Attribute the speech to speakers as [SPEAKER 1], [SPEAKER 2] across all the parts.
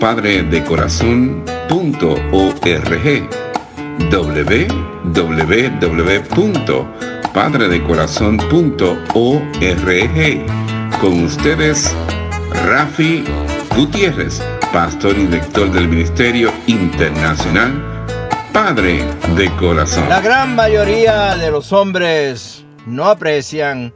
[SPEAKER 1] www.padredecorazon.org www.padredecorazon.org Con ustedes, Rafi Gutiérrez, pastor y director del Ministerio Internacional Padre de Corazón.
[SPEAKER 2] La gran mayoría de los hombres no aprecian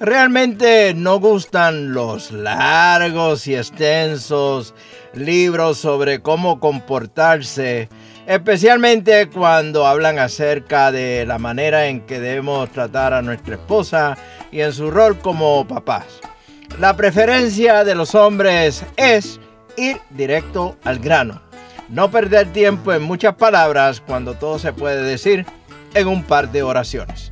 [SPEAKER 2] Realmente no gustan los largos y extensos libros sobre cómo comportarse, especialmente cuando hablan acerca de la manera en que debemos tratar a nuestra esposa y en su rol como papás. La preferencia de los hombres es ir directo al grano, no perder tiempo en muchas palabras cuando todo se puede decir en un par de oraciones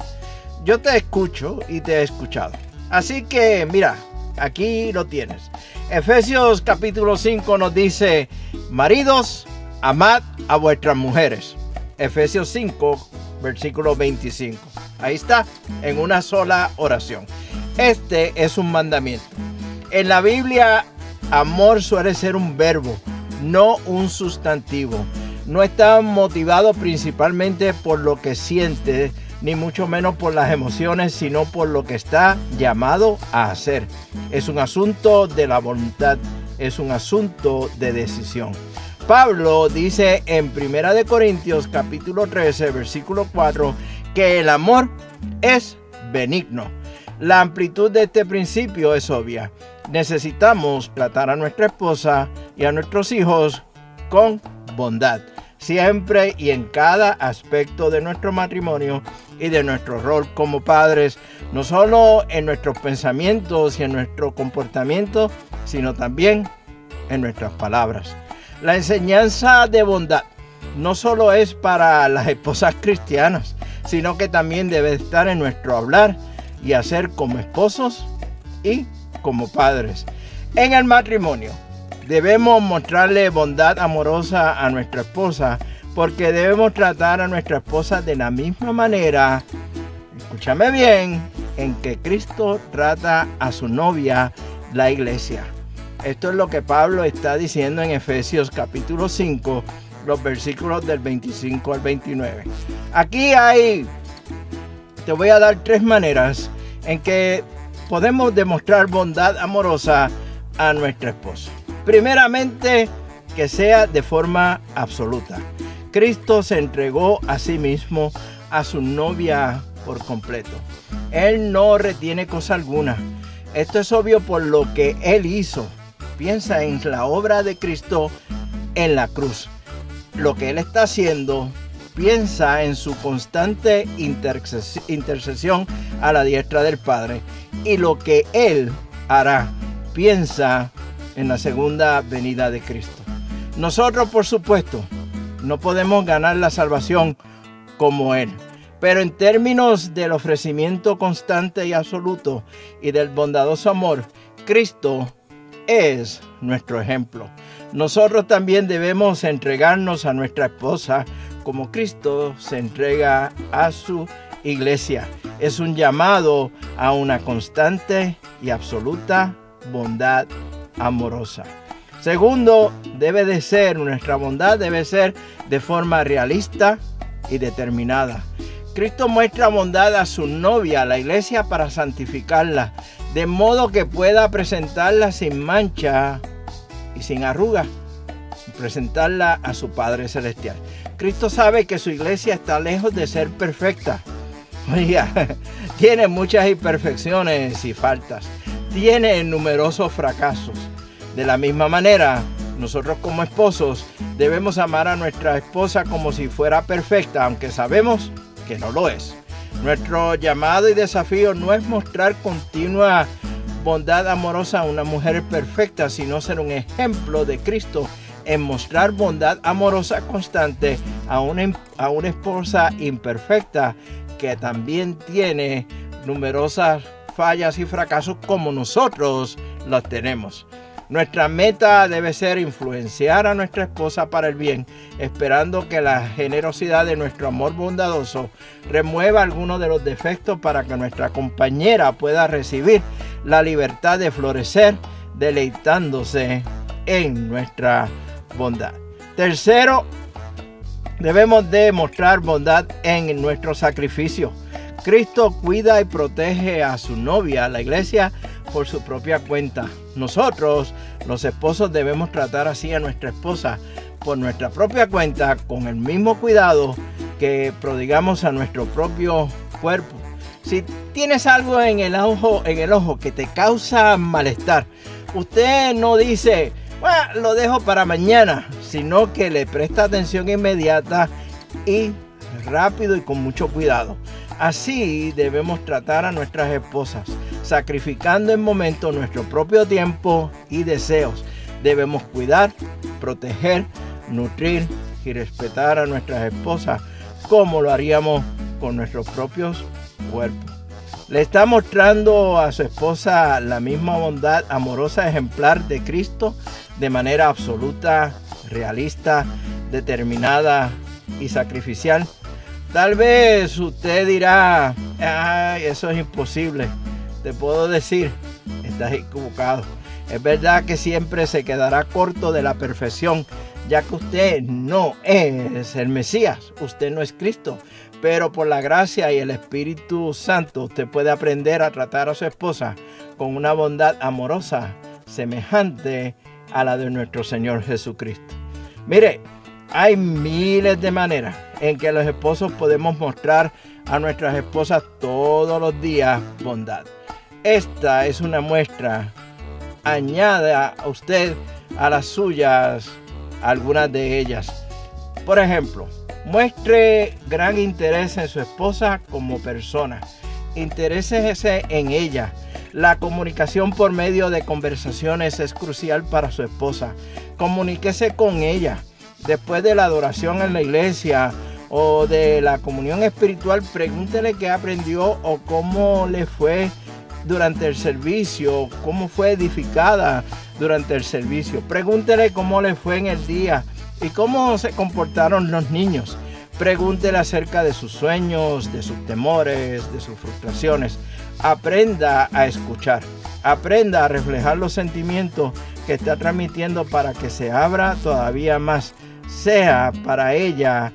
[SPEAKER 2] yo te escucho y te he escuchado. Así que mira, aquí lo tienes. Efesios capítulo 5 nos dice, maridos, amad a vuestras mujeres. Efesios 5, versículo 25. Ahí está, en una sola oración. Este es un mandamiento. En la Biblia, amor suele ser un verbo, no un sustantivo. No está motivado principalmente por lo que siente, ni mucho menos por las emociones, sino por lo que está llamado a hacer. Es un asunto de la voluntad, es un asunto de decisión. Pablo dice en Primera de Corintios capítulo 13, versículo 4, que el amor es benigno. La amplitud de este principio es obvia. Necesitamos tratar a nuestra esposa y a nuestros hijos con bondad siempre y en cada aspecto de nuestro matrimonio y de nuestro rol como padres, no solo en nuestros pensamientos y en nuestro comportamiento, sino también en nuestras palabras. La enseñanza de bondad no solo es para las esposas cristianas, sino que también debe estar en nuestro hablar y hacer como esposos y como padres. En el matrimonio, Debemos mostrarle bondad amorosa a nuestra esposa porque debemos tratar a nuestra esposa de la misma manera, escúchame bien, en que Cristo trata a su novia, la iglesia. Esto es lo que Pablo está diciendo en Efesios capítulo 5, los versículos del 25 al 29. Aquí hay, te voy a dar tres maneras en que podemos demostrar bondad amorosa a nuestra esposa. Primeramente, que sea de forma absoluta. Cristo se entregó a sí mismo a su novia por completo. Él no retiene cosa alguna. Esto es obvio por lo que Él hizo. Piensa en la obra de Cristo en la cruz. Lo que Él está haciendo, piensa en su constante intercesión a la diestra del Padre. Y lo que Él hará, piensa en la segunda venida de Cristo. Nosotros, por supuesto, no podemos ganar la salvación como Él. Pero en términos del ofrecimiento constante y absoluto y del bondadoso amor, Cristo es nuestro ejemplo. Nosotros también debemos entregarnos a nuestra esposa como Cristo se entrega a su iglesia. Es un llamado a una constante y absoluta bondad amorosa. Segundo, debe de ser, nuestra bondad debe ser de forma realista y determinada. Cristo muestra bondad a su novia, la iglesia, para santificarla, de modo que pueda presentarla sin mancha y sin arruga. presentarla a su Padre Celestial. Cristo sabe que su iglesia está lejos de ser perfecta. Oiga, tiene muchas imperfecciones y faltas. Tiene numerosos fracasos. De la misma manera, nosotros como esposos debemos amar a nuestra esposa como si fuera perfecta, aunque sabemos que no lo es. Nuestro llamado y desafío no es mostrar continua bondad amorosa a una mujer perfecta, sino ser un ejemplo de Cristo en mostrar bondad amorosa constante a una, a una esposa imperfecta que también tiene numerosas fallas y fracasos como nosotros los tenemos. Nuestra meta debe ser influenciar a nuestra esposa para el bien, esperando que la generosidad de nuestro amor bondadoso remueva algunos de los defectos para que nuestra compañera pueda recibir la libertad de florecer deleitándose en nuestra bondad. Tercero, debemos demostrar bondad en nuestro sacrificio. Cristo cuida y protege a su novia, la iglesia, por su propia cuenta. Nosotros, los esposos, debemos tratar así a nuestra esposa por nuestra propia cuenta, con el mismo cuidado que prodigamos a nuestro propio cuerpo. Si tienes algo en el ojo, en el ojo que te causa malestar, usted no dice, bueno, lo dejo para mañana, sino que le presta atención inmediata y rápido y con mucho cuidado. Así debemos tratar a nuestras esposas, sacrificando en momento nuestro propio tiempo y deseos. Debemos cuidar, proteger, nutrir y respetar a nuestras esposas como lo haríamos con nuestros propios cuerpos. Le está mostrando a su esposa la misma bondad amorosa ejemplar de Cristo de manera absoluta, realista, determinada y sacrificial. Tal vez usted dirá, ay, eso es imposible. Te puedo decir, estás equivocado. Es verdad que siempre se quedará corto de la perfección, ya que usted no es el Mesías, usted no es Cristo. Pero por la gracia y el Espíritu Santo usted puede aprender a tratar a su esposa con una bondad amorosa semejante a la de nuestro Señor Jesucristo. Mire, hay miles de maneras en que los esposos podemos mostrar a nuestras esposas todos los días bondad. Esta es una muestra. Añada a usted a las suyas algunas de ellas. Por ejemplo, muestre gran interés en su esposa como persona. Interésese en ella. La comunicación por medio de conversaciones es crucial para su esposa. Comuníquese con ella después de la adoración en la iglesia o de la comunión espiritual, pregúntele qué aprendió o cómo le fue durante el servicio, cómo fue edificada durante el servicio. Pregúntele cómo le fue en el día y cómo se comportaron los niños. Pregúntele acerca de sus sueños, de sus temores, de sus frustraciones. Aprenda a escuchar. Aprenda a reflejar los sentimientos que está transmitiendo para que se abra todavía más sea para ella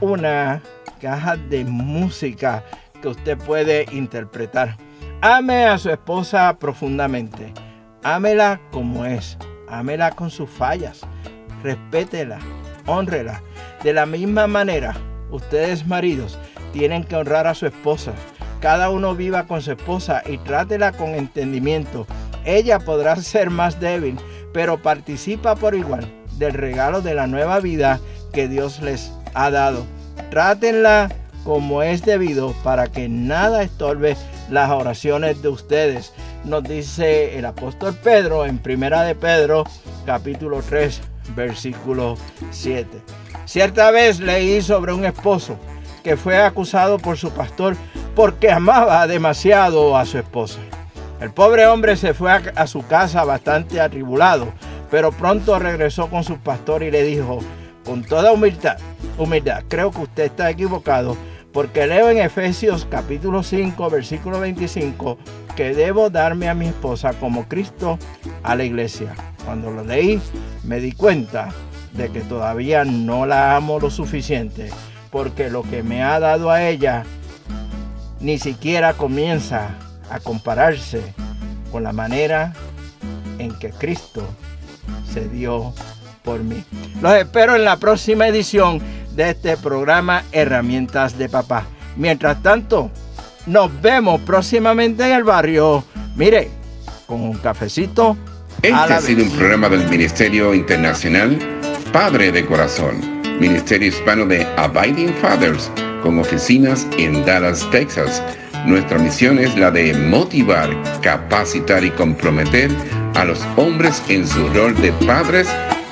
[SPEAKER 2] una caja de música que usted puede interpretar. Ame a su esposa profundamente. Ámela como es. Ámela con sus fallas. Respétela. Honrela. De la misma manera, ustedes maridos tienen que honrar a su esposa. Cada uno viva con su esposa y trátela con entendimiento. Ella podrá ser más débil, pero participa por igual del regalo de la nueva vida que Dios les ha dado. Trátenla como es debido para que nada estorbe las oraciones de ustedes. Nos dice el apóstol Pedro en Primera de Pedro, capítulo 3, versículo 7. Cierta vez leí sobre un esposo que fue acusado por su pastor porque amaba demasiado a su esposa. El pobre hombre se fue a, su casa bastante atribulado pero pronto regresó con su pastor y le dijo, con toda humildad, humildad, creo que usted está equivocado, porque leo en Efesios capítulo 5, versículo 25, que debo darme a mi esposa como Cristo a la iglesia. Cuando lo leí, me di cuenta de que todavía no la amo lo suficiente, porque lo que me ha dado a ella ni siquiera comienza a compararse con la manera en que Cristo se dio por mí. Los espero en la próxima edición de este programa Herramientas de Papá. Mientras tanto, nos vemos próximamente en el barrio. Mire, con un cafecito.
[SPEAKER 1] Este ha sido un programa del Ministerio Internacional Padre de Corazón, Ministerio Hispano de Abiding Fathers, con oficinas en Dallas, Texas. Nuestra misión es la de motivar, capacitar y comprometer a los hombres en su rol de padres